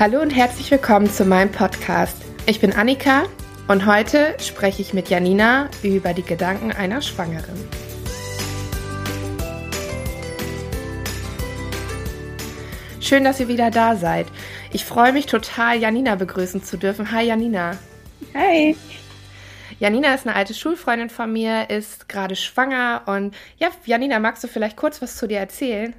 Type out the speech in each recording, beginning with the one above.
Hallo und herzlich willkommen zu meinem Podcast. Ich bin Annika und heute spreche ich mit Janina über die Gedanken einer Schwangeren. Schön, dass ihr wieder da seid. Ich freue mich total, Janina begrüßen zu dürfen. Hi Janina. Hi. Janina ist eine alte Schulfreundin von mir, ist gerade schwanger und ja, Janina, magst du vielleicht kurz was zu dir erzählen?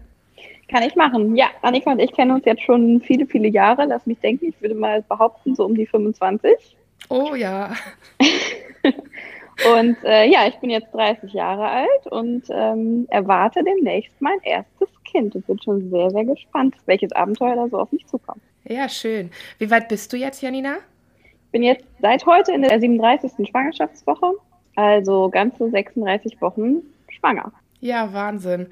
Kann ich machen. Ja, Annika und ich kennen uns jetzt schon viele, viele Jahre. Lass mich denken, ich würde mal behaupten, so um die 25. Oh ja. und äh, ja, ich bin jetzt 30 Jahre alt und ähm, erwarte demnächst mein erstes Kind und bin schon sehr, sehr gespannt, welches Abenteuer da so auf mich zukommt. Ja, schön. Wie weit bist du jetzt, Janina? Ich bin jetzt seit heute in der 37. Schwangerschaftswoche, also ganze 36 Wochen schwanger. Ja, Wahnsinn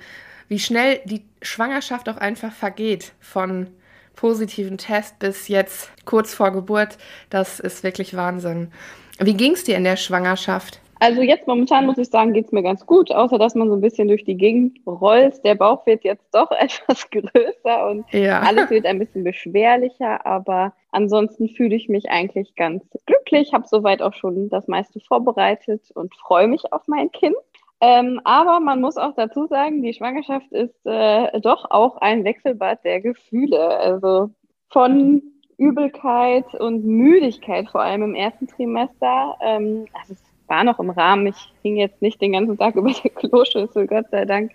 wie schnell die Schwangerschaft auch einfach vergeht von positiven Test bis jetzt kurz vor Geburt. Das ist wirklich Wahnsinn. Wie ging es dir in der Schwangerschaft? Also jetzt momentan muss ich sagen, geht es mir ganz gut, außer dass man so ein bisschen durch die Gegend rollt. Der Bauch wird jetzt doch etwas größer und ja. alles wird ein bisschen beschwerlicher, aber ansonsten fühle ich mich eigentlich ganz glücklich, habe soweit auch schon das meiste vorbereitet und freue mich auf mein Kind. Ähm, aber man muss auch dazu sagen, die Schwangerschaft ist äh, doch auch ein Wechselbad der Gefühle. Also von Übelkeit und Müdigkeit, vor allem im ersten Trimester. Ähm, also es war noch im Rahmen. Ich hing jetzt nicht den ganzen Tag über der Kloschüssel, Gott sei Dank.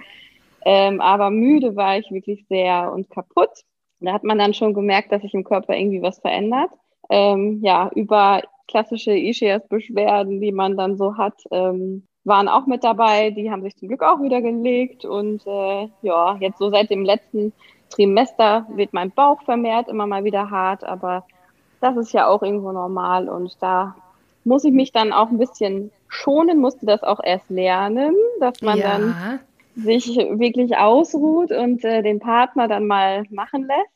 Ähm, aber müde war ich wirklich sehr und kaputt. Da hat man dann schon gemerkt, dass sich im Körper irgendwie was verändert. Ähm, ja, über klassische Ischias-Beschwerden, die man dann so hat, ähm, waren auch mit dabei. Die haben sich zum Glück auch wieder gelegt. Und äh, ja, jetzt so seit dem letzten Trimester wird mein Bauch vermehrt immer mal wieder hart. Aber das ist ja auch irgendwo normal. Und da muss ich mich dann auch ein bisschen schonen, musste das auch erst lernen, dass man ja. dann sich wirklich ausruht und äh, den Partner dann mal machen lässt.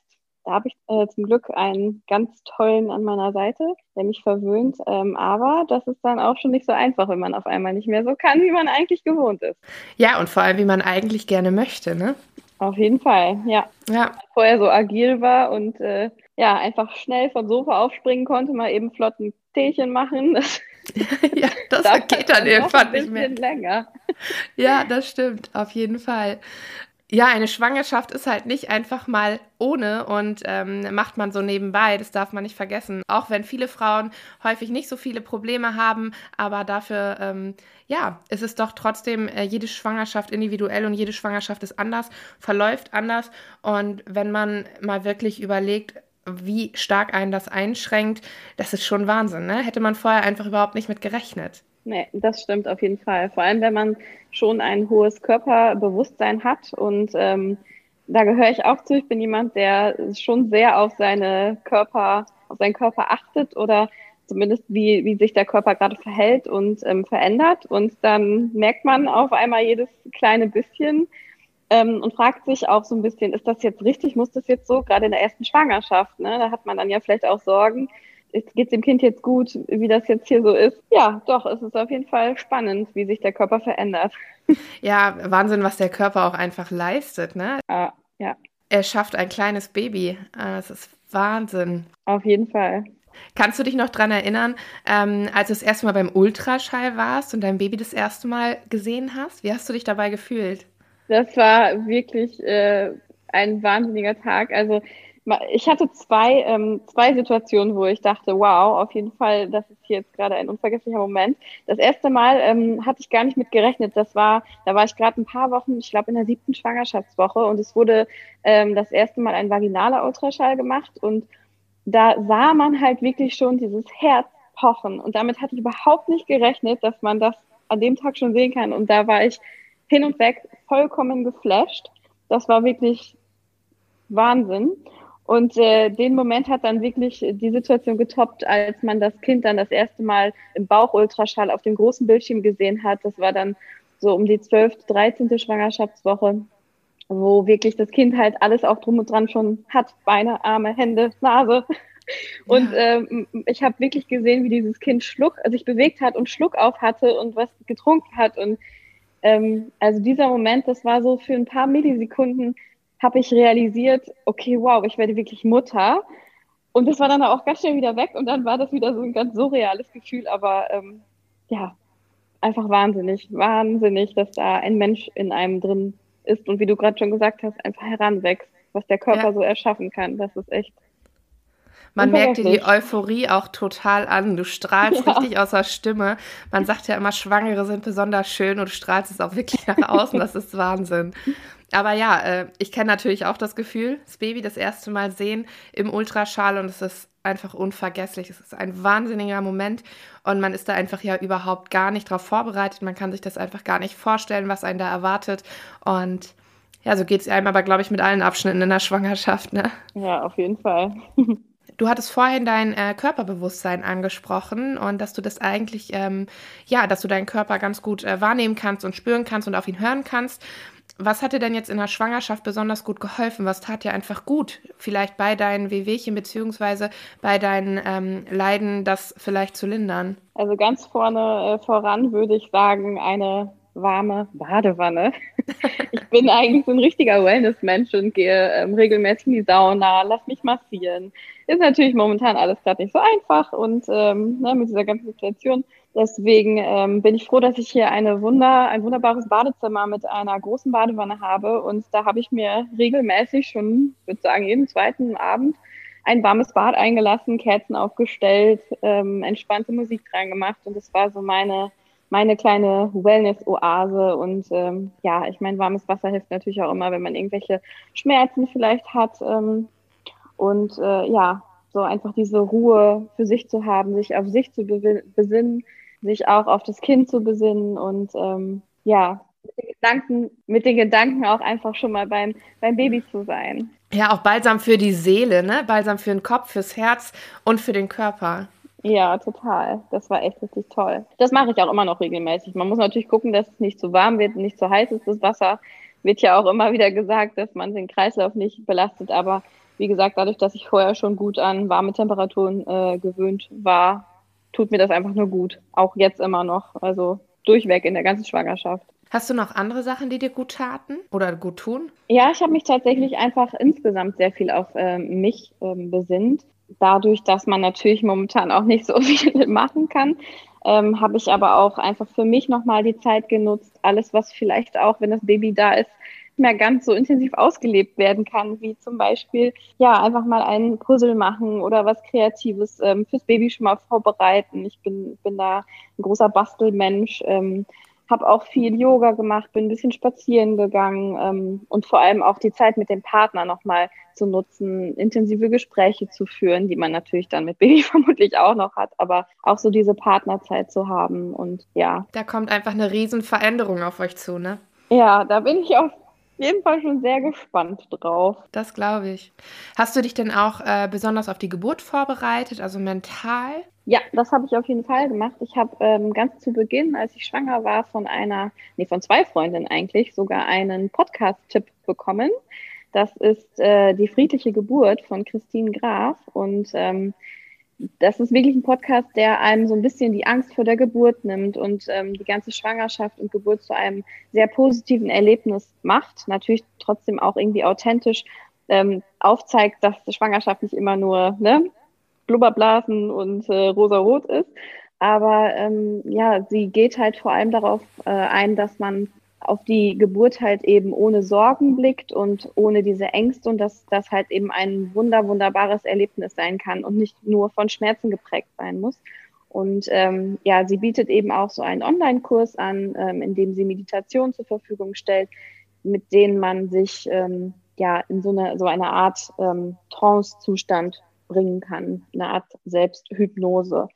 Da habe ich äh, zum Glück einen ganz tollen an meiner Seite, der mich verwöhnt. Ähm, aber das ist dann auch schon nicht so einfach, wenn man auf einmal nicht mehr so kann, wie man eigentlich gewohnt ist. Ja, und vor allem, wie man eigentlich gerne möchte, ne? Auf jeden Fall, ja. ja. Vorher so agil war und äh, ja, einfach schnell vom Sofa aufspringen konnte, mal eben flott ein Teechen machen. ja, das geht dann irgendwann nicht mehr. länger. Ja, das stimmt, auf jeden Fall. Ja, eine Schwangerschaft ist halt nicht einfach mal ohne und ähm, macht man so nebenbei, das darf man nicht vergessen. Auch wenn viele Frauen häufig nicht so viele Probleme haben, aber dafür, ähm, ja, ist es doch trotzdem äh, jede Schwangerschaft individuell und jede Schwangerschaft ist anders, verläuft anders. Und wenn man mal wirklich überlegt, wie stark einen das einschränkt, das ist schon Wahnsinn, ne? Hätte man vorher einfach überhaupt nicht mit gerechnet. Nee, das stimmt auf jeden Fall. Vor allem, wenn man schon ein hohes Körperbewusstsein hat und ähm, da gehöre ich auch zu. Ich bin jemand, der schon sehr auf seine Körper, auf seinen Körper achtet oder zumindest wie, wie sich der Körper gerade verhält und ähm, verändert. Und dann merkt man auf einmal jedes kleine bisschen ähm, und fragt sich auch so ein bisschen, ist das jetzt richtig? Muss das jetzt so? Gerade in der ersten Schwangerschaft, ne? Da hat man dann ja vielleicht auch Sorgen geht es dem Kind jetzt gut, wie das jetzt hier so ist. Ja, doch, es ist auf jeden Fall spannend, wie sich der Körper verändert. Ja, Wahnsinn, was der Körper auch einfach leistet, ne? Ah, ja. Er schafft ein kleines Baby. Das ah, ist Wahnsinn. Auf jeden Fall. Kannst du dich noch daran erinnern, ähm, als du das erste Mal beim Ultraschall warst und dein Baby das erste Mal gesehen hast? Wie hast du dich dabei gefühlt? Das war wirklich äh, ein wahnsinniger Tag. Also ich hatte zwei, ähm, zwei Situationen, wo ich dachte, wow, auf jeden Fall, das ist jetzt gerade ein unvergesslicher Moment. Das erste Mal ähm, hatte ich gar nicht mit gerechnet. Das war, da war ich gerade ein paar Wochen, ich glaube in der siebten Schwangerschaftswoche und es wurde ähm, das erste Mal ein vaginaler Ultraschall gemacht und da sah man halt wirklich schon dieses Herz pochen und damit hatte ich überhaupt nicht gerechnet, dass man das an dem Tag schon sehen kann und da war ich hin und weg vollkommen geflasht. Das war wirklich Wahnsinn. Und äh, den Moment hat dann wirklich die Situation getoppt, als man das Kind dann das erste Mal im Bauchultraschall auf dem großen Bildschirm gesehen hat. Das war dann so um die 12., 13. Schwangerschaftswoche, wo wirklich das Kind halt alles auch drum und dran schon hat. Beine, Arme, Hände, Nase. Und ähm, ich habe wirklich gesehen, wie dieses Kind Schluck, also sich bewegt hat und Schluck auf hatte und was getrunken hat. Und ähm, also dieser Moment, das war so für ein paar Millisekunden habe ich realisiert, okay, wow, ich werde wirklich Mutter. Und das war dann auch ganz schnell wieder weg und dann war das wieder so ein ganz surreales Gefühl, aber ähm, ja, einfach wahnsinnig, wahnsinnig, dass da ein Mensch in einem drin ist und wie du gerade schon gesagt hast, einfach heranwächst, was der Körper ja. so erschaffen kann. Das ist echt. Man merkt dir die Euphorie auch total an. Du strahlst ja. richtig aus der Stimme. Man sagt ja immer, Schwangere sind besonders schön und du strahlst es auch wirklich nach außen. Das ist Wahnsinn. Aber ja, äh, ich kenne natürlich auch das Gefühl, das Baby das erste Mal sehen im Ultraschall und es ist einfach unvergesslich. Es ist ein wahnsinniger Moment und man ist da einfach ja überhaupt gar nicht drauf vorbereitet. Man kann sich das einfach gar nicht vorstellen, was einen da erwartet. Und ja, so geht es einem aber, glaube ich, mit allen Abschnitten in der Schwangerschaft. Ne? Ja, auf jeden Fall. Du hattest vorhin dein äh, Körperbewusstsein angesprochen und dass du das eigentlich, ähm, ja, dass du deinen Körper ganz gut äh, wahrnehmen kannst und spüren kannst und auf ihn hören kannst. Was hat dir denn jetzt in der Schwangerschaft besonders gut geholfen? Was tat dir einfach gut? Vielleicht bei deinen Wehwehchen beziehungsweise bei deinen ähm, Leiden, das vielleicht zu lindern? Also ganz vorne äh, voran würde ich sagen, eine warme Badewanne. ich bin eigentlich so ein richtiger Wellness-Mensch und gehe ähm, regelmäßig in die Sauna, lass mich massieren. Ist natürlich momentan alles gerade nicht so einfach und ähm, ne, mit dieser ganzen Situation Deswegen ähm, bin ich froh, dass ich hier eine Wunder, ein wunderbares Badezimmer mit einer großen Badewanne habe. Und da habe ich mir regelmäßig schon, würde sagen, jeden zweiten Abend ein warmes Bad eingelassen, Kerzen aufgestellt, ähm, entspannte Musik dran gemacht. Und das war so meine, meine kleine Wellness-Oase. Und ähm, ja, ich meine, warmes Wasser hilft natürlich auch immer, wenn man irgendwelche Schmerzen vielleicht hat. Ähm, und äh, ja, so einfach diese Ruhe für sich zu haben, sich auf sich zu besinnen, sich auch auf das Kind zu besinnen und ähm, ja, mit den, Gedanken, mit den Gedanken auch einfach schon mal beim, beim Baby zu sein. Ja, auch balsam für die Seele, ne? Balsam für den Kopf, fürs Herz und für den Körper. Ja, total. Das war echt richtig toll. Das mache ich auch immer noch regelmäßig. Man muss natürlich gucken, dass es nicht zu warm wird, nicht zu heiß ist. Das Wasser wird ja auch immer wieder gesagt, dass man den Kreislauf nicht belastet. Aber wie gesagt, dadurch, dass ich vorher schon gut an warme Temperaturen äh, gewöhnt war, tut mir das einfach nur gut. Auch jetzt immer noch. Also durchweg in der ganzen Schwangerschaft. Hast du noch andere Sachen, die dir gut taten oder gut tun? Ja, ich habe mich tatsächlich einfach insgesamt sehr viel auf äh, mich ähm, besinnt. Dadurch, dass man natürlich momentan auch nicht so viel machen kann, ähm, habe ich aber auch einfach für mich nochmal die Zeit genutzt, alles, was vielleicht auch, wenn das Baby da ist, mehr ganz so intensiv ausgelebt werden kann, wie zum Beispiel, ja, einfach mal einen Puzzle machen oder was Kreatives ähm, fürs Baby schon mal vorbereiten. Ich bin, bin da ein großer Bastelmensch, ähm, habe auch viel Yoga gemacht, bin ein bisschen spazieren gegangen ähm, und vor allem auch die Zeit mit dem Partner nochmal zu nutzen, intensive Gespräche zu führen, die man natürlich dann mit Baby vermutlich auch noch hat, aber auch so diese Partnerzeit zu haben und ja. Da kommt einfach eine riesen Veränderung auf euch zu, ne? Ja, da bin ich auf jeden Fall schon sehr gespannt drauf. Das glaube ich. Hast du dich denn auch äh, besonders auf die Geburt vorbereitet, also mental? Ja, das habe ich auf jeden Fall gemacht. Ich habe ähm, ganz zu Beginn, als ich schwanger war, von einer, nee, von zwei Freundinnen eigentlich, sogar einen Podcast-Tipp bekommen. Das ist äh, die friedliche Geburt von Christine Graf und ähm, das ist wirklich ein Podcast, der einem so ein bisschen die Angst vor der Geburt nimmt und ähm, die ganze Schwangerschaft und Geburt zu einem sehr positiven Erlebnis macht. Natürlich trotzdem auch irgendwie authentisch ähm, aufzeigt, dass die Schwangerschaft nicht immer nur ne, Blubberblasen und äh, rosarot ist. Aber ähm, ja, sie geht halt vor allem darauf äh, ein, dass man auf die Geburt halt eben ohne Sorgen blickt und ohne diese Ängste und dass das halt eben ein wunder, wunderbares Erlebnis sein kann und nicht nur von Schmerzen geprägt sein muss. Und ähm, ja, sie bietet eben auch so einen Online-Kurs an, ähm, in dem sie Meditation zur Verfügung stellt, mit denen man sich ähm, ja in so eine, so eine Art ähm, Trance-Zustand bringen kann, eine Art Selbsthypnose.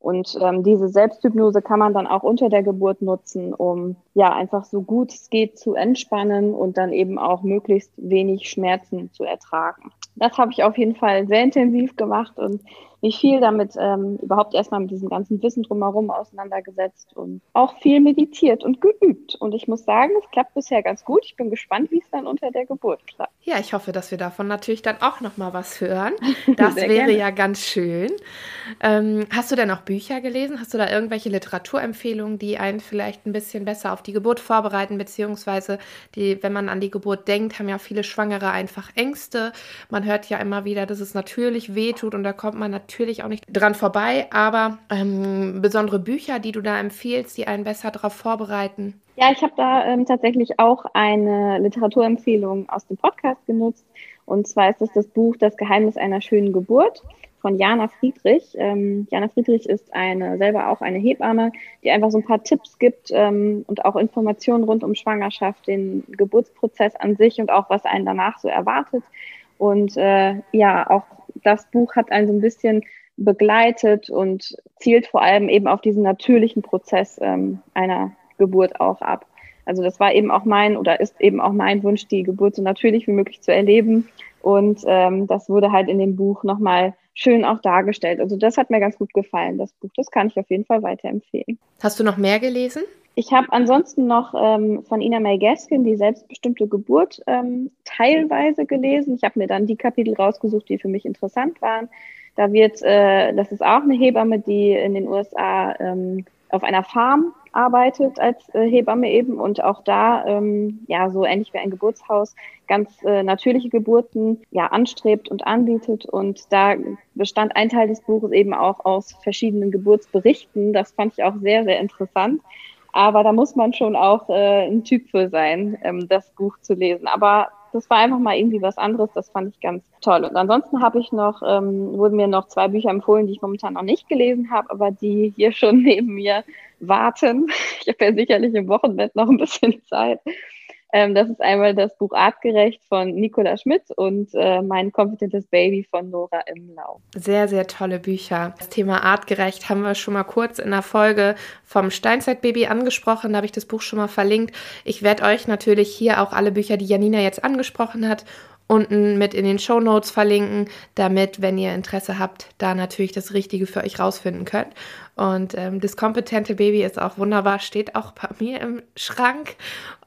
Und ähm, diese Selbsthypnose kann man dann auch unter der Geburt nutzen, um ja einfach so gut es geht zu entspannen und dann eben auch möglichst wenig Schmerzen zu ertragen. Das habe ich auf jeden Fall sehr intensiv gemacht und mich viel damit ähm, überhaupt erstmal mit diesem ganzen Wissen drumherum auseinandergesetzt und auch viel meditiert und geübt. Und ich muss sagen, es klappt bisher ganz gut. Ich bin gespannt, wie es dann unter der Geburt klappt. Ja, ich hoffe, dass wir davon natürlich dann auch noch mal was hören. Das wäre gerne. ja ganz schön. Ähm, hast du denn auch Bücher gelesen? Hast du da irgendwelche Literaturempfehlungen, die einen vielleicht ein bisschen besser auf die Geburt vorbereiten, beziehungsweise die, wenn man an die Geburt denkt, haben ja viele Schwangere einfach Ängste. Man hört ja immer wieder, dass es natürlich wehtut und da kommt man natürlich auch nicht dran vorbei. Aber ähm, besondere Bücher, die du da empfiehlst, die einen besser darauf vorbereiten? Ja, ich habe da ähm, tatsächlich auch eine Literaturempfehlung aus dem Podcast genutzt. Und zwar ist das das Buch Das Geheimnis einer schönen Geburt von Jana Friedrich. Ähm, Jana Friedrich ist eine, selber auch eine Hebamme, die einfach so ein paar Tipps gibt ähm, und auch Informationen rund um Schwangerschaft, den Geburtsprozess an sich und auch was einen danach so erwartet. Und äh, ja, auch das Buch hat einen so ein bisschen begleitet und zielt vor allem eben auf diesen natürlichen Prozess ähm, einer Geburt auch ab. Also das war eben auch mein oder ist eben auch mein Wunsch, die Geburt so natürlich wie möglich zu erleben. Und ähm, das wurde halt in dem Buch nochmal schön auch dargestellt. Also das hat mir ganz gut gefallen, das Buch. Das kann ich auf jeden Fall weiterempfehlen. Hast du noch mehr gelesen? Ich habe ansonsten noch ähm, von Ina May Gaskin die selbstbestimmte Geburt ähm, teilweise gelesen. Ich habe mir dann die Kapitel rausgesucht, die für mich interessant waren. Da wird, äh, das ist auch eine Hebamme, die in den USA ähm, auf einer Farm arbeitet als äh, Hebamme eben und auch da, ähm, ja, so ähnlich wie ein Geburtshaus, ganz äh, natürliche Geburten ja anstrebt und anbietet. Und da bestand ein Teil des Buches eben auch aus verschiedenen Geburtsberichten. Das fand ich auch sehr, sehr interessant. Aber da muss man schon auch äh, ein Typ für sein, ähm, das Buch zu lesen. Aber das war einfach mal irgendwie was anderes. Das fand ich ganz toll. Und ansonsten habe ich noch, ähm, wurden mir noch zwei Bücher empfohlen, die ich momentan noch nicht gelesen habe, aber die hier schon neben mir warten. Ich habe ja sicherlich im Wochenbett noch ein bisschen Zeit. Ähm, das ist einmal das Buch Artgerecht von Nicola Schmidt und äh, Mein kompetentes Baby von Nora Imlau. Sehr, sehr tolle Bücher. Das Thema Artgerecht haben wir schon mal kurz in der Folge vom Steinzeitbaby angesprochen. Da habe ich das Buch schon mal verlinkt. Ich werde euch natürlich hier auch alle Bücher, die Janina jetzt angesprochen hat, unten mit in den Show Notes verlinken, damit, wenn ihr Interesse habt, da natürlich das Richtige für euch rausfinden könnt. Und ähm, das kompetente Baby ist auch wunderbar, steht auch bei mir im Schrank.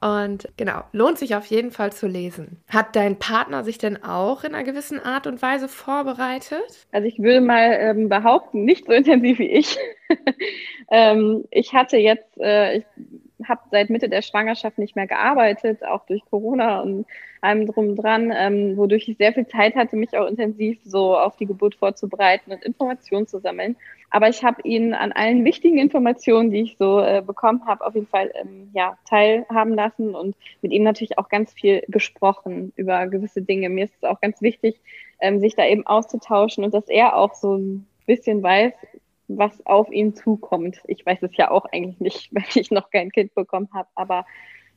Und genau, lohnt sich auf jeden Fall zu lesen. Hat dein Partner sich denn auch in einer gewissen Art und Weise vorbereitet? Also ich würde mal ähm, behaupten, nicht so intensiv wie ich. ähm, ich hatte jetzt, äh, ich habe seit Mitte der Schwangerschaft nicht mehr gearbeitet, auch durch Corona und allem drum dran, ähm, wodurch ich sehr viel Zeit hatte, mich auch intensiv so auf die Geburt vorzubereiten und Informationen zu sammeln. Aber ich habe ihn an allen wichtigen Informationen, die ich so äh, bekommen habe, auf jeden Fall ähm, ja, teilhaben lassen und mit ihm natürlich auch ganz viel gesprochen über gewisse Dinge. Mir ist es auch ganz wichtig, ähm, sich da eben auszutauschen und dass er auch so ein bisschen weiß, was auf ihn zukommt. Ich weiß es ja auch eigentlich nicht, weil ich noch kein Kind bekommen habe. Aber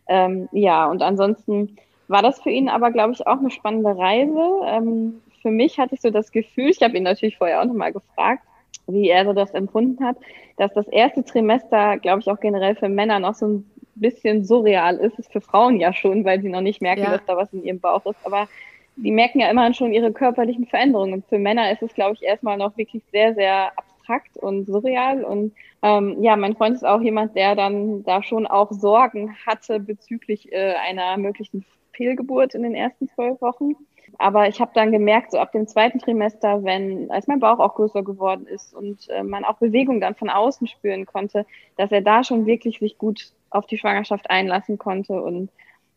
ähm, ja, und ansonsten war das für ihn aber, glaube ich, auch eine spannende Reise. Ähm, für mich hatte ich so das Gefühl, ich habe ihn natürlich vorher auch nochmal gefragt, wie er so das empfunden hat, dass das erste Trimester, glaube ich, auch generell für Männer noch so ein bisschen surreal ist. Ist für Frauen ja schon, weil sie noch nicht merken, ja. dass da was in ihrem Bauch ist. Aber die merken ja immerhin schon ihre körperlichen Veränderungen. Und für Männer ist es, glaube ich, erstmal noch wirklich sehr, sehr abstrakt und surreal. Und ähm, ja, mein Freund ist auch jemand, der dann da schon auch Sorgen hatte bezüglich äh, einer möglichen Fehlgeburt in den ersten zwölf Wochen. Aber ich habe dann gemerkt, so ab dem zweiten Trimester, wenn, als mein Bauch auch größer geworden ist und äh, man auch Bewegung dann von außen spüren konnte, dass er da schon wirklich sich gut auf die Schwangerschaft einlassen konnte und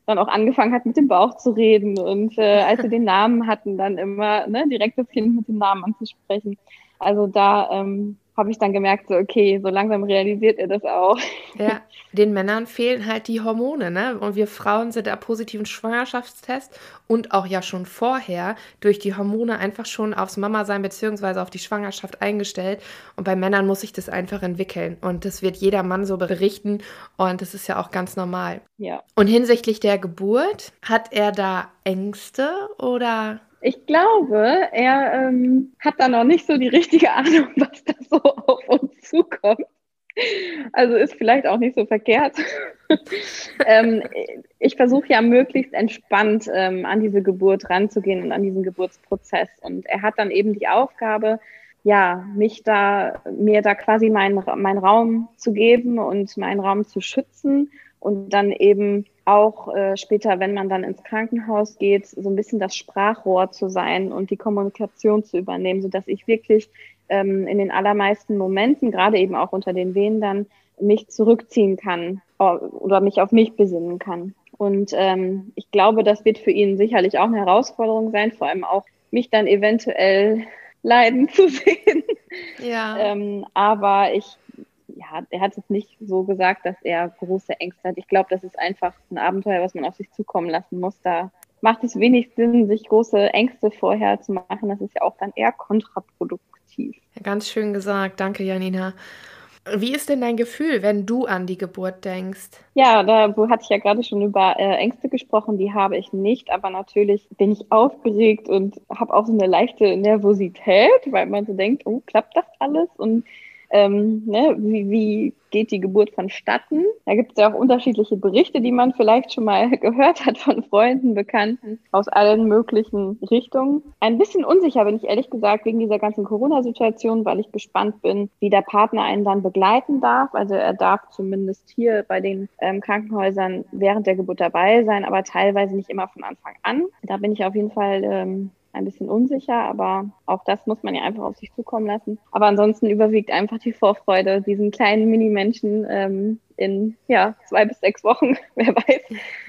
dann auch angefangen hat, mit dem Bauch zu reden und äh, als sie den Namen hatten, dann immer ne, direkt das Kind mit dem Namen anzusprechen. Also da ähm, habe ich dann gemerkt, so, okay, so langsam realisiert er das auch. Ja, den Männern fehlen halt die Hormone, ne? Und wir Frauen sind da positiven Schwangerschaftstest und auch ja schon vorher durch die Hormone einfach schon aufs Mama-Sein beziehungsweise auf die Schwangerschaft eingestellt. Und bei Männern muss sich das einfach entwickeln. Und das wird jeder Mann so berichten. Und das ist ja auch ganz normal. Ja. Und hinsichtlich der Geburt, hat er da Ängste oder ich glaube, er ähm, hat da noch nicht so die richtige Ahnung, was da so auf uns zukommt. Also ist vielleicht auch nicht so verkehrt. ähm, ich versuche ja möglichst entspannt ähm, an diese Geburt ranzugehen und an diesen Geburtsprozess. Und er hat dann eben die Aufgabe, ja, mich da, mir da quasi meinen mein Raum zu geben und meinen Raum zu schützen und dann eben auch äh, später, wenn man dann ins Krankenhaus geht, so ein bisschen das Sprachrohr zu sein und die Kommunikation zu übernehmen, so dass ich wirklich ähm, in den allermeisten Momenten, gerade eben auch unter den Wehen dann, mich zurückziehen kann äh, oder mich auf mich besinnen kann. Und ähm, ich glaube, das wird für ihn sicherlich auch eine Herausforderung sein, vor allem auch mich dann eventuell leiden zu sehen. Ja. ähm, aber ich, ja, er hat es nicht so gesagt, dass er große Ängste hat. Ich glaube, das ist einfach ein Abenteuer, was man auf sich zukommen lassen muss. Da macht es wenig Sinn, sich große Ängste vorher zu machen. Das ist ja auch dann eher kontraproduktiv. Ja, ganz schön gesagt. Danke, Janina. Wie ist denn dein Gefühl, wenn du an die Geburt denkst? Ja, da hatte ich ja gerade schon über äh, Ängste gesprochen, die habe ich nicht, aber natürlich bin ich aufgeregt und habe auch so eine leichte Nervosität, weil man so denkt, oh, klappt das alles? Und ähm, ne, wie, wie geht die Geburt vonstatten. Da gibt es ja auch unterschiedliche Berichte, die man vielleicht schon mal gehört hat von Freunden, Bekannten aus allen möglichen Richtungen. Ein bisschen unsicher bin ich ehrlich gesagt wegen dieser ganzen Corona-Situation, weil ich gespannt bin, wie der Partner einen dann begleiten darf. Also er darf zumindest hier bei den ähm, Krankenhäusern während der Geburt dabei sein, aber teilweise nicht immer von Anfang an. Da bin ich auf jeden Fall ähm, ein bisschen unsicher, aber auch das muss man ja einfach auf sich zukommen lassen. Aber ansonsten überwiegt einfach die Vorfreude, diesen kleinen Mini-Menschen ähm, in ja, zwei bis sechs Wochen, wer weiß,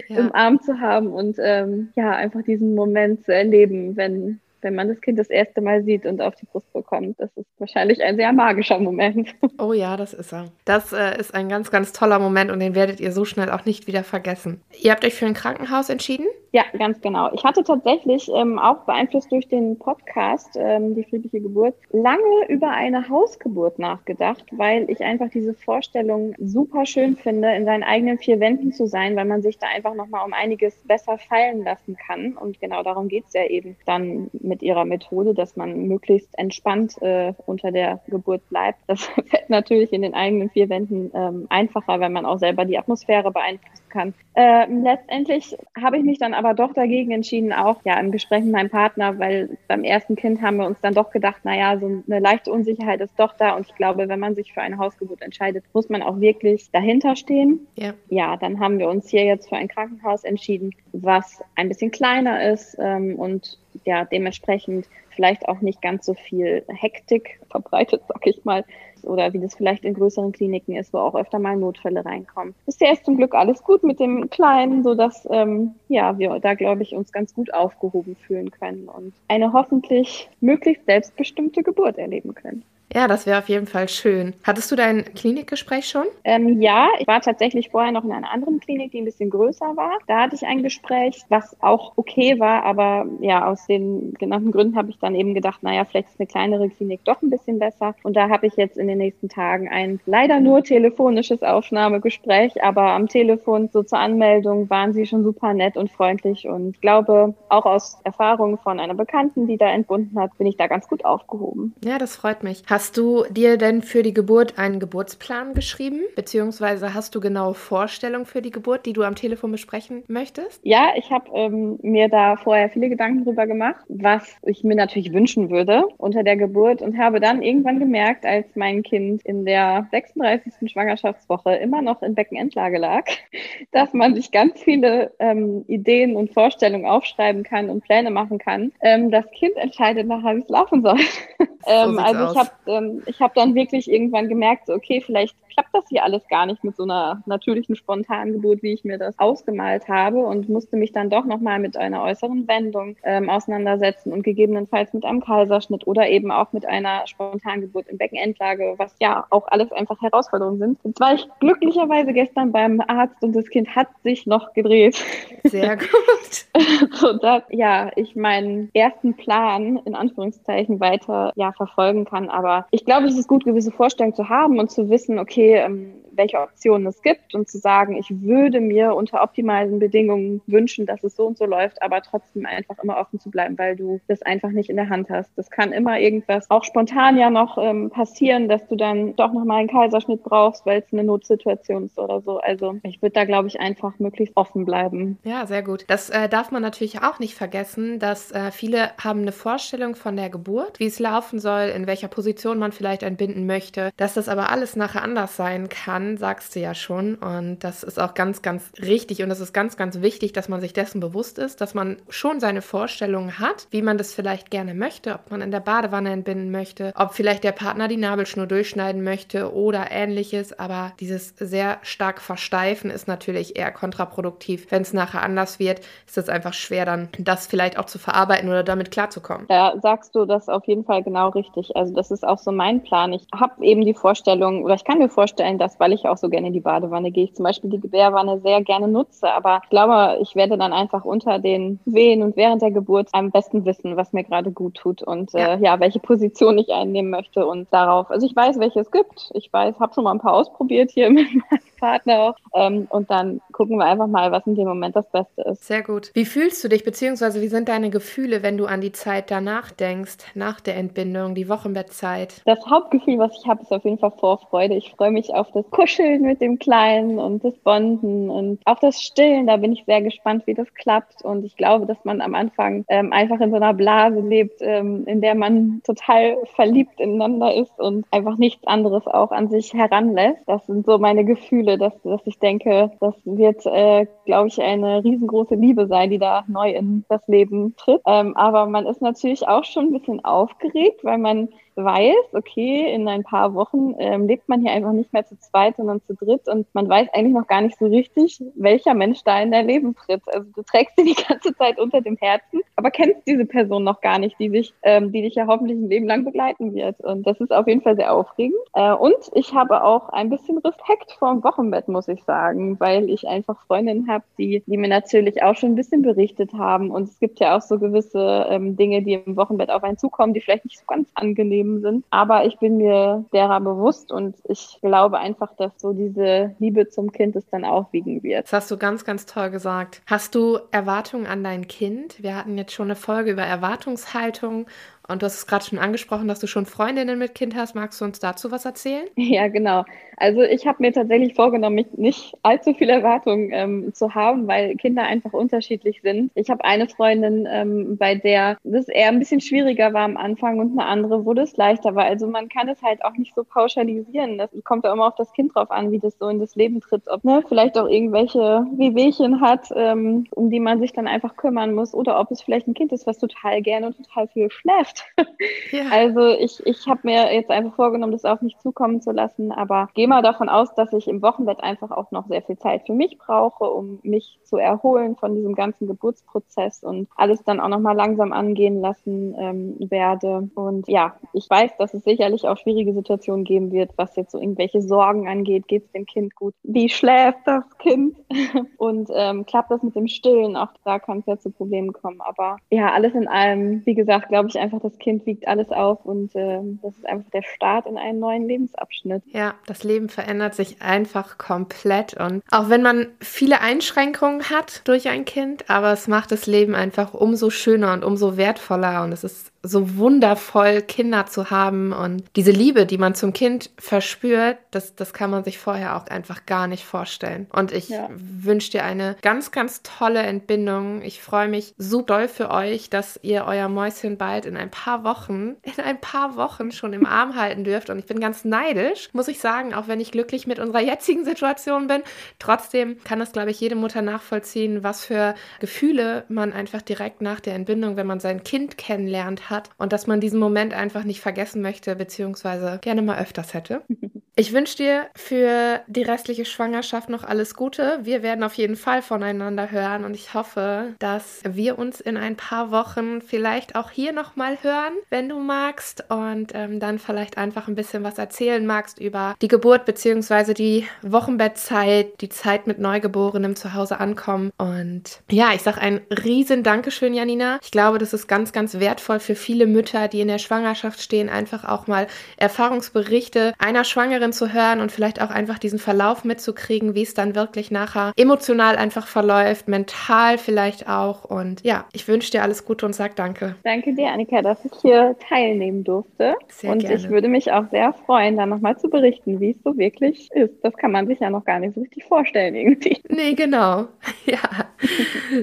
ja. im Arm zu haben und ähm, ja, einfach diesen Moment zu erleben, wenn wenn man das Kind das erste Mal sieht und auf die Brust bekommt. Das ist wahrscheinlich ein sehr magischer Moment. Oh ja, das ist er. Das äh, ist ein ganz, ganz toller Moment und den werdet ihr so schnell auch nicht wieder vergessen. Ihr habt euch für ein Krankenhaus entschieden? Ja, ganz genau. Ich hatte tatsächlich ähm, auch beeinflusst durch den Podcast ähm, Die friedliche Geburt lange über eine Hausgeburt nachgedacht, weil ich einfach diese Vorstellung super schön finde, in seinen eigenen vier Wänden zu sein, weil man sich da einfach nochmal um einiges besser fallen lassen kann. Und genau darum geht's ja eben dann mit ihrer Methode, dass man möglichst entspannt äh, unter der Geburt bleibt. Das fällt natürlich in den eigenen vier Wänden ähm, einfacher, wenn man auch selber die Atmosphäre beeinflussen kann. Äh, letztendlich habe ich mich dann aber doch dagegen entschieden, auch ja im Gespräch mit meinem Partner, weil beim ersten Kind haben wir uns dann doch gedacht, naja, so eine leichte Unsicherheit ist doch da und ich glaube, wenn man sich für eine Hausgeburt entscheidet, muss man auch wirklich dahinter stehen. Ja. ja, dann haben wir uns hier jetzt für ein Krankenhaus entschieden, was ein bisschen kleiner ist ähm, und ja, dementsprechend vielleicht auch nicht ganz so viel Hektik verbreitet, sag ich mal, oder wie das vielleicht in größeren Kliniken ist, wo auch öfter mal Notfälle reinkommen. Bisher ist zum Glück alles gut mit dem Kleinen, so dass ähm, ja wir da glaube ich uns ganz gut aufgehoben fühlen können und eine hoffentlich möglichst selbstbestimmte Geburt erleben können. Ja, das wäre auf jeden Fall schön. Hattest du dein Klinikgespräch schon? Ähm, ja, ich war tatsächlich vorher noch in einer anderen Klinik, die ein bisschen größer war. Da hatte ich ein Gespräch, was auch okay war, aber ja, aus den genannten Gründen habe ich dann eben gedacht, naja, vielleicht ist eine kleinere Klinik doch ein bisschen besser. Und da habe ich jetzt in den nächsten Tagen ein leider nur telefonisches Aufnahmegespräch, aber am Telefon so zur Anmeldung waren sie schon super nett und freundlich und ich glaube, auch aus Erfahrung von einer Bekannten, die da entbunden hat, bin ich da ganz gut aufgehoben. Ja, das freut mich. Hast Hast du dir denn für die Geburt einen Geburtsplan geschrieben? Beziehungsweise hast du genaue Vorstellungen für die Geburt, die du am Telefon besprechen möchtest? Ja, ich habe ähm, mir da vorher viele Gedanken drüber gemacht, was ich mir natürlich wünschen würde unter der Geburt und habe dann irgendwann gemerkt, als mein Kind in der 36. Schwangerschaftswoche immer noch in Beckenendlage lag, dass man sich ganz viele ähm, Ideen und Vorstellungen aufschreiben kann und Pläne machen kann. Ähm, das Kind entscheidet nachher, wie es laufen soll. So ähm, also ich habe ähm, ich habe dann wirklich irgendwann gemerkt, so, okay, vielleicht klappt das hier alles gar nicht mit so einer natürlichen Spontangeburt, wie ich mir das ausgemalt habe und musste mich dann doch nochmal mit einer äußeren Wendung ähm, auseinandersetzen und gegebenenfalls mit einem Kaiserschnitt oder eben auch mit einer Spontangeburt in Beckenendlage, was ja auch alles einfach Herausforderungen sind. Jetzt war ich glücklicherweise gestern beim Arzt und das Kind hat sich noch gedreht. Sehr gut. Sodass ja, ich meinen ersten Plan in Anführungszeichen weiter ja verfolgen kann. Aber ich glaube, es ist gut, gewisse Vorstellungen zu haben und zu wissen, okay, ähm, welche Optionen es gibt und zu sagen, ich würde mir unter optimalen Bedingungen wünschen, dass es so und so läuft, aber trotzdem einfach immer offen zu bleiben, weil du das einfach nicht in der Hand hast. Das kann immer irgendwas auch spontan ja noch ähm, passieren, dass du dann doch nochmal einen Kaiserschnitt brauchst, weil es eine Notsituation ist oder so. Also ich würde da, glaube ich, einfach möglichst offen bleiben. Ja, sehr gut. Das äh, darf man natürlich auch nicht vergessen, dass äh, viele haben eine Vorstellung von der Geburt, wie es laufen soll, in welcher Position man vielleicht entbinden möchte. Dass das aber alles nachher anders sein kann, sagst du ja schon. Und das ist auch ganz, ganz richtig und es ist ganz, ganz wichtig, dass man sich dessen bewusst ist, dass man schon seine Vorstellungen hat, wie man das vielleicht gerne möchte, ob man in der Badewanne entbinden möchte, ob vielleicht der Partner die Nabelschnur durchschneiden möchte oder ähnliches. Aber dieses sehr stark Versteifen ist natürlich eher kontraproduktiv. Wenn es nachher anders wird, ist es einfach schwer, dann das vielleicht auch zu verarbeiten oder damit klarzukommen. Ja, sagst du das auf jeden Fall genau richtig. Also das ist auch so mein Plan. Ich habe eben die Vorstellung, oder ich kann mir vorstellen, dass, weil ich auch so gerne in die Badewanne gehe, ich zum Beispiel die Gebärwanne sehr gerne nutze. Aber ich glaube, ich werde dann einfach unter den Wehen und während der Geburt am besten wissen, was mir gerade gut tut und ja. Äh, ja, welche Position ich einnehmen möchte und darauf. Also ich weiß, welche es gibt. Ich weiß, habe schon mal ein paar ausprobiert hier mit meinem Partner ähm, und dann gucken wir einfach mal, was in dem Moment das Beste ist. Sehr gut. Wie fühlst du dich, beziehungsweise wie sind deine Gefühle, wenn du an die Zeit danach denkst, nach der Entbindung, die Wochenbettzeit? Das Hauptgefühl, was ich habe, ist auf jeden Fall Vorfreude. Ich freue mich auf das Kuscheln mit dem Kleinen und das Bonden und auf das Stillen. Da bin ich sehr gespannt, wie das klappt. Und ich glaube, dass man am Anfang ähm, einfach in so einer Blase lebt, ähm, in der man total verliebt ineinander ist und einfach nichts anderes auch an sich heranlässt. Das sind so meine Gefühle, dass, dass ich denke, das wird, äh, glaube ich, eine riesengroße Liebe sein, die da neu in das Leben tritt. Ähm, aber man ist natürlich auch schon ein bisschen aufgeregt, weil man weiß, okay, in ein paar Wochen ähm, lebt man hier einfach nicht mehr zu zweit, sondern zu dritt und man weiß eigentlich noch gar nicht so richtig, welcher Mensch da in dein Leben tritt. Also du trägst sie die ganze Zeit unter dem Herzen, aber kennst diese Person noch gar nicht, die dich, ähm, die dich ja hoffentlich ein Leben lang begleiten wird. Und das ist auf jeden Fall sehr aufregend. Äh, und ich habe auch ein bisschen Respekt vor dem Wochenbett, muss ich sagen, weil ich einfach Freundinnen habe, die, die mir natürlich auch schon ein bisschen berichtet haben. Und es gibt ja auch so gewisse ähm, Dinge, die im Wochenbett auf einen zukommen, die vielleicht nicht so ganz angenehm geblieben sind. Aber ich bin mir derer bewusst und ich glaube einfach, dass so diese Liebe zum Kind es dann aufwiegen wird. Das hast du ganz, ganz toll gesagt. Hast du Erwartungen an dein Kind? Wir hatten jetzt schon eine Folge über Erwartungshaltung und du hast es gerade schon angesprochen, dass du schon Freundinnen mit Kind hast. Magst du uns dazu was erzählen? Ja, genau. Also ich habe mir tatsächlich vorgenommen, mich nicht allzu viel Erwartungen ähm, zu haben, weil Kinder einfach unterschiedlich sind. Ich habe eine Freundin, ähm, bei der das eher ein bisschen schwieriger war am Anfang und eine andere, wo das leichter war. Also man kann es halt auch nicht so pauschalisieren. Das kommt ja immer auf das Kind drauf an, wie das so in das Leben tritt. Ob ne, vielleicht auch irgendwelche Wehwehchen hat, ähm, um die man sich dann einfach kümmern muss. Oder ob es vielleicht ein Kind ist, was total gerne und total viel schläft. Ja. Also ich, ich habe mir jetzt einfach vorgenommen, das auf mich zukommen zu lassen, aber gehe mal davon aus, dass ich im Wochenbett einfach auch noch sehr viel Zeit für mich brauche, um mich zu erholen von diesem ganzen Geburtsprozess und alles dann auch nochmal langsam angehen lassen ähm, werde. Und ja, ich weiß, dass es sicherlich auch schwierige Situationen geben wird, was jetzt so irgendwelche Sorgen angeht. Geht es dem Kind gut? Wie schläft das Kind? und ähm, klappt das mit dem Stillen? Auch da kann es ja zu Problemen kommen. Aber ja, alles in allem, wie gesagt, glaube ich einfach, dass das Kind wiegt alles auf und äh, das ist einfach der Start in einen neuen Lebensabschnitt. Ja, das Leben verändert sich einfach komplett und auch wenn man viele Einschränkungen hat durch ein Kind, aber es macht das Leben einfach umso schöner und umso wertvoller und es ist so wundervoll, Kinder zu haben und diese Liebe, die man zum Kind verspürt, das, das kann man sich vorher auch einfach gar nicht vorstellen. Und ich ja. wünsche dir eine ganz, ganz tolle Entbindung. Ich freue mich so doll für euch, dass ihr euer Mäuschen bald in ein paar Wochen, in ein paar Wochen schon im Arm halten dürft. Und ich bin ganz neidisch, muss ich sagen, auch wenn ich glücklich mit unserer jetzigen Situation bin. Trotzdem kann das, glaube ich, jede Mutter nachvollziehen, was für Gefühle man einfach direkt nach der Entbindung, wenn man sein Kind kennenlernt, hat und dass man diesen Moment einfach nicht vergessen möchte, beziehungsweise gerne mal öfters hätte. Ich wünsche dir für die restliche Schwangerschaft noch alles Gute. Wir werden auf jeden Fall voneinander hören und ich hoffe, dass wir uns in ein paar Wochen vielleicht auch hier nochmal hören, wenn du magst und ähm, dann vielleicht einfach ein bisschen was erzählen magst über die Geburt beziehungsweise die Wochenbettzeit, die Zeit mit Neugeborenem zu Hause ankommen. Und ja, ich sage ein riesen Dankeschön, Janina. Ich glaube, das ist ganz, ganz wertvoll für viele Mütter, die in der Schwangerschaft stehen, einfach auch mal Erfahrungsberichte einer Schwangeren Ihren zu hören und vielleicht auch einfach diesen Verlauf mitzukriegen, wie es dann wirklich nachher emotional einfach verläuft, mental vielleicht auch. Und ja, ich wünsche dir alles Gute und sag danke. Danke dir, Annika, dass ich hier teilnehmen durfte. Sehr und gerne. ich würde mich auch sehr freuen, dann nochmal zu berichten, wie es so wirklich ist. Das kann man sich ja noch gar nicht so richtig vorstellen irgendwie. Nee, genau. Ja,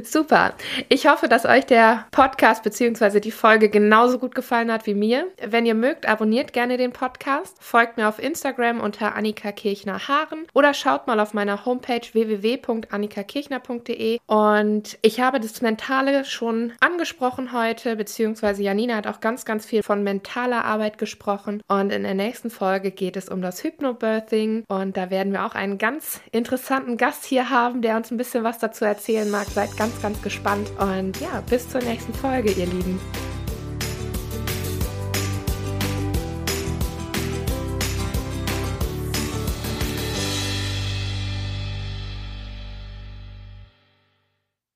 super. Ich hoffe, dass euch der Podcast bzw. die Folge genauso gut gefallen hat wie mir. Wenn ihr mögt, abonniert gerne den Podcast, folgt mir auf Instagram unter Annika Kirchner Haaren oder schaut mal auf meiner Homepage www.annikakirchner.de. Und ich habe das Mentale schon angesprochen heute, beziehungsweise Janina hat auch ganz, ganz viel von mentaler Arbeit gesprochen. Und in der nächsten Folge geht es um das Hypnobirthing. Und da werden wir auch einen ganz interessanten Gast hier haben, der uns ein bisschen was dazu erzählen mag. Seid ganz, ganz gespannt. Und ja, bis zur nächsten Folge, ihr Lieben.